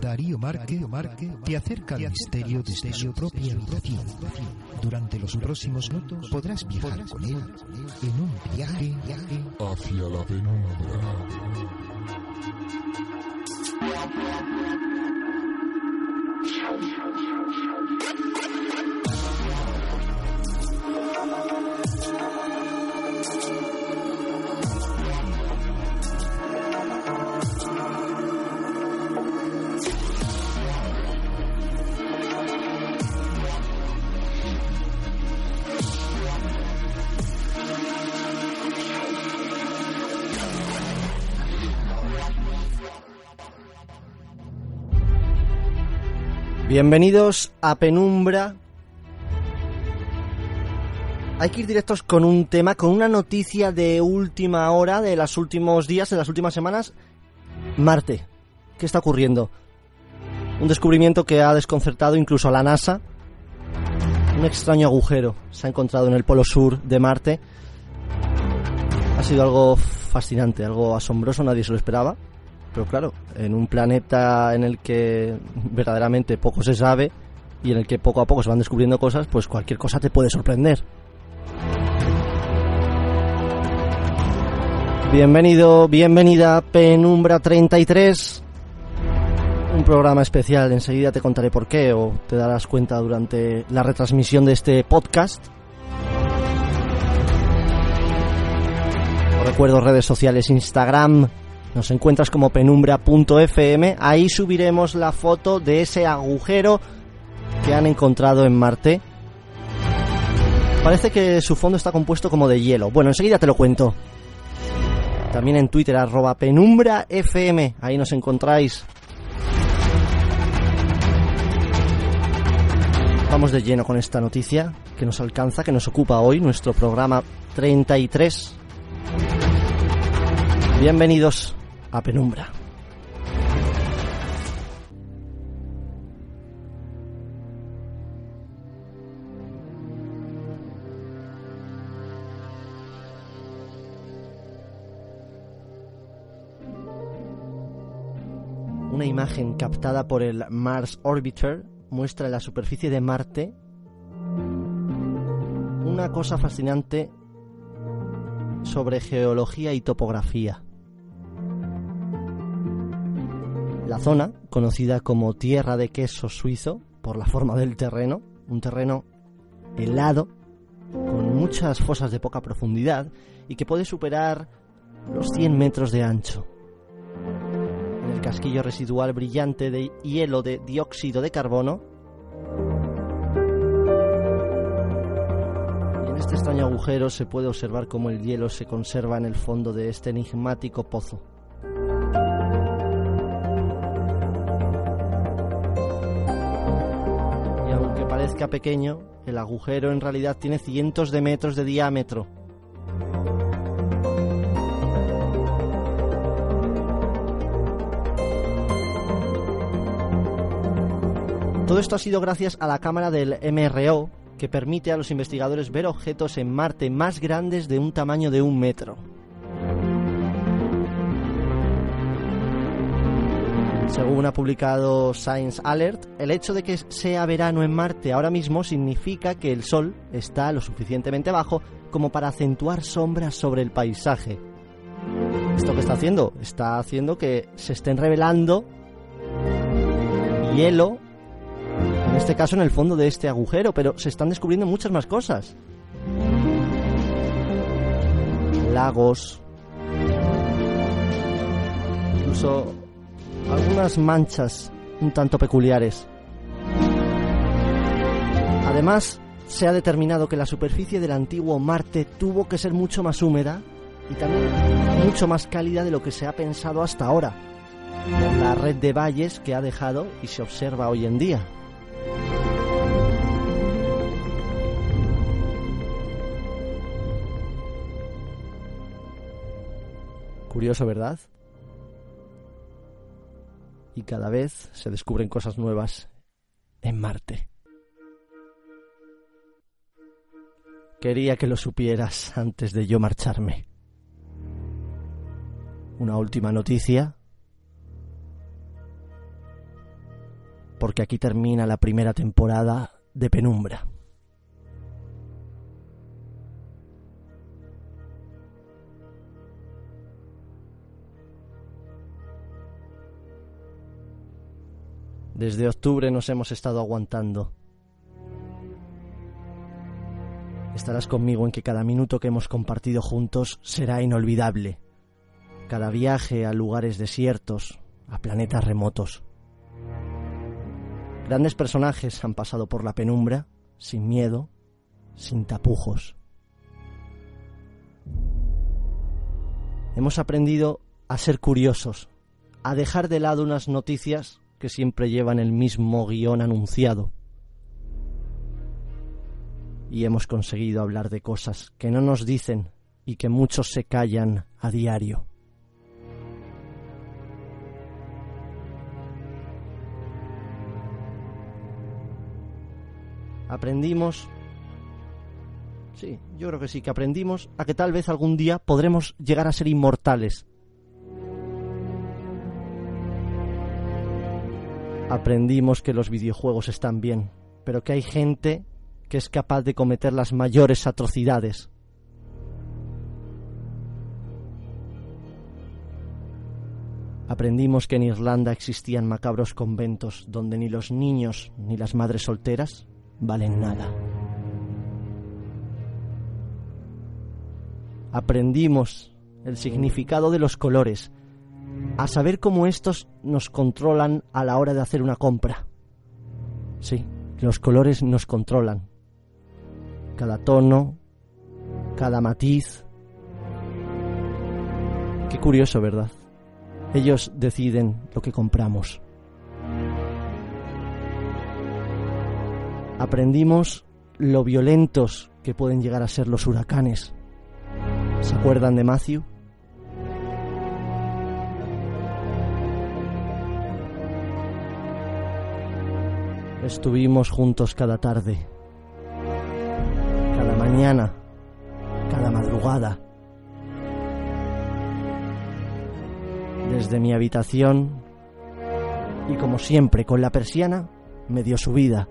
Darío Marque, te acerca al misterio desde su propia habitación. Durante los próximos minutos podrás viajar con él en un viaje hacia la penumbra. プラプラ。Bienvenidos a Penumbra. Hay que ir directos con un tema, con una noticia de última hora, de los últimos días, de las últimas semanas. Marte. ¿Qué está ocurriendo? Un descubrimiento que ha desconcertado incluso a la NASA. Un extraño agujero se ha encontrado en el polo sur de Marte. Ha sido algo fascinante, algo asombroso, nadie se lo esperaba. Pero claro, en un planeta en el que verdaderamente poco se sabe y en el que poco a poco se van descubriendo cosas, pues cualquier cosa te puede sorprender. Bienvenido, bienvenida a Penumbra 33. Un programa especial, enseguida te contaré por qué o te darás cuenta durante la retransmisión de este podcast. Recuerdo redes sociales, Instagram, nos encuentras como penumbra.fm. Ahí subiremos la foto de ese agujero que han encontrado en Marte. Parece que su fondo está compuesto como de hielo. Bueno, enseguida te lo cuento. También en Twitter, arroba penumbrafm. Ahí nos encontráis. Vamos de lleno con esta noticia que nos alcanza, que nos ocupa hoy, nuestro programa 33. Bienvenidos a Penumbra. Una imagen captada por el Mars Orbiter muestra la superficie de Marte una cosa fascinante sobre geología y topografía. La zona, conocida como tierra de queso suizo por la forma del terreno, un terreno helado, con muchas fosas de poca profundidad y que puede superar los 100 metros de ancho. En el casquillo residual brillante de hielo de dióxido de carbono, en este extraño agujero se puede observar cómo el hielo se conserva en el fondo de este enigmático pozo. Parezca pequeño, el agujero en realidad tiene cientos de metros de diámetro. Todo esto ha sido gracias a la cámara del MRO, que permite a los investigadores ver objetos en Marte más grandes de un tamaño de un metro. Según ha publicado Science Alert, el hecho de que sea verano en Marte ahora mismo significa que el Sol está lo suficientemente bajo como para acentuar sombras sobre el paisaje. ¿Esto qué está haciendo? Está haciendo que se estén revelando hielo, en este caso en el fondo de este agujero, pero se están descubriendo muchas más cosas. Lagos, incluso algunas manchas un tanto peculiares. Además, se ha determinado que la superficie del antiguo Marte tuvo que ser mucho más húmeda y también mucho más cálida de lo que se ha pensado hasta ahora, por la red de valles que ha dejado y se observa hoy en día. Curioso, ¿verdad? Y cada vez se descubren cosas nuevas en Marte. Quería que lo supieras antes de yo marcharme. Una última noticia. Porque aquí termina la primera temporada de Penumbra. Desde octubre nos hemos estado aguantando. Estarás conmigo en que cada minuto que hemos compartido juntos será inolvidable. Cada viaje a lugares desiertos, a planetas remotos. Grandes personajes han pasado por la penumbra, sin miedo, sin tapujos. Hemos aprendido a ser curiosos, a dejar de lado unas noticias que siempre llevan el mismo guion anunciado. Y hemos conseguido hablar de cosas que no nos dicen y que muchos se callan a diario. Aprendimos, sí, yo creo que sí, que aprendimos a que tal vez algún día podremos llegar a ser inmortales aprendimos que los videojuegos están bien, pero que hay gente que es capaz de cometer las mayores atrocidades. Aprendimos que en Irlanda existían macabros conventos donde ni los niños ni las madres solteras valen nada. Aprendimos el significado de los colores a saber cómo estos nos controlan a la hora de hacer una compra. Sí, los colores nos controlan. Cada tono, cada matiz. Qué curioso, ¿verdad? Ellos deciden lo que compramos. Aprendimos lo violentos que pueden llegar a ser los huracanes. ¿Se acuerdan de Matthew? Estuvimos juntos cada tarde, cada mañana, cada madrugada. Desde mi habitación y como siempre con la persiana medio subida,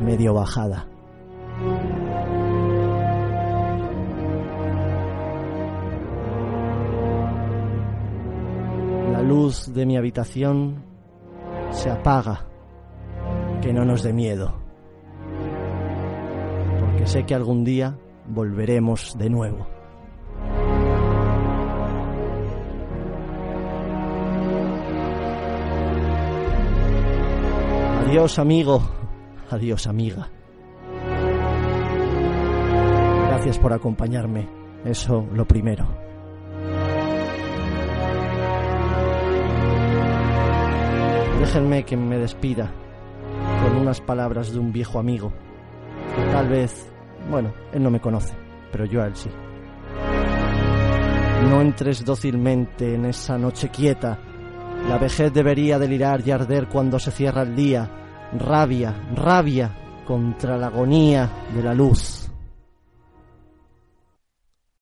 medio bajada. La luz de mi habitación se apaga que no nos dé miedo, porque sé que algún día volveremos de nuevo. Adiós amigo, adiós amiga. Gracias por acompañarme, eso lo primero. Déjenme que me despida unas palabras de un viejo amigo. Tal vez, bueno, él no me conoce, pero yo a él sí. No entres dócilmente en esa noche quieta. La vejez debería delirar y arder cuando se cierra el día. Rabia, rabia contra la agonía de la luz.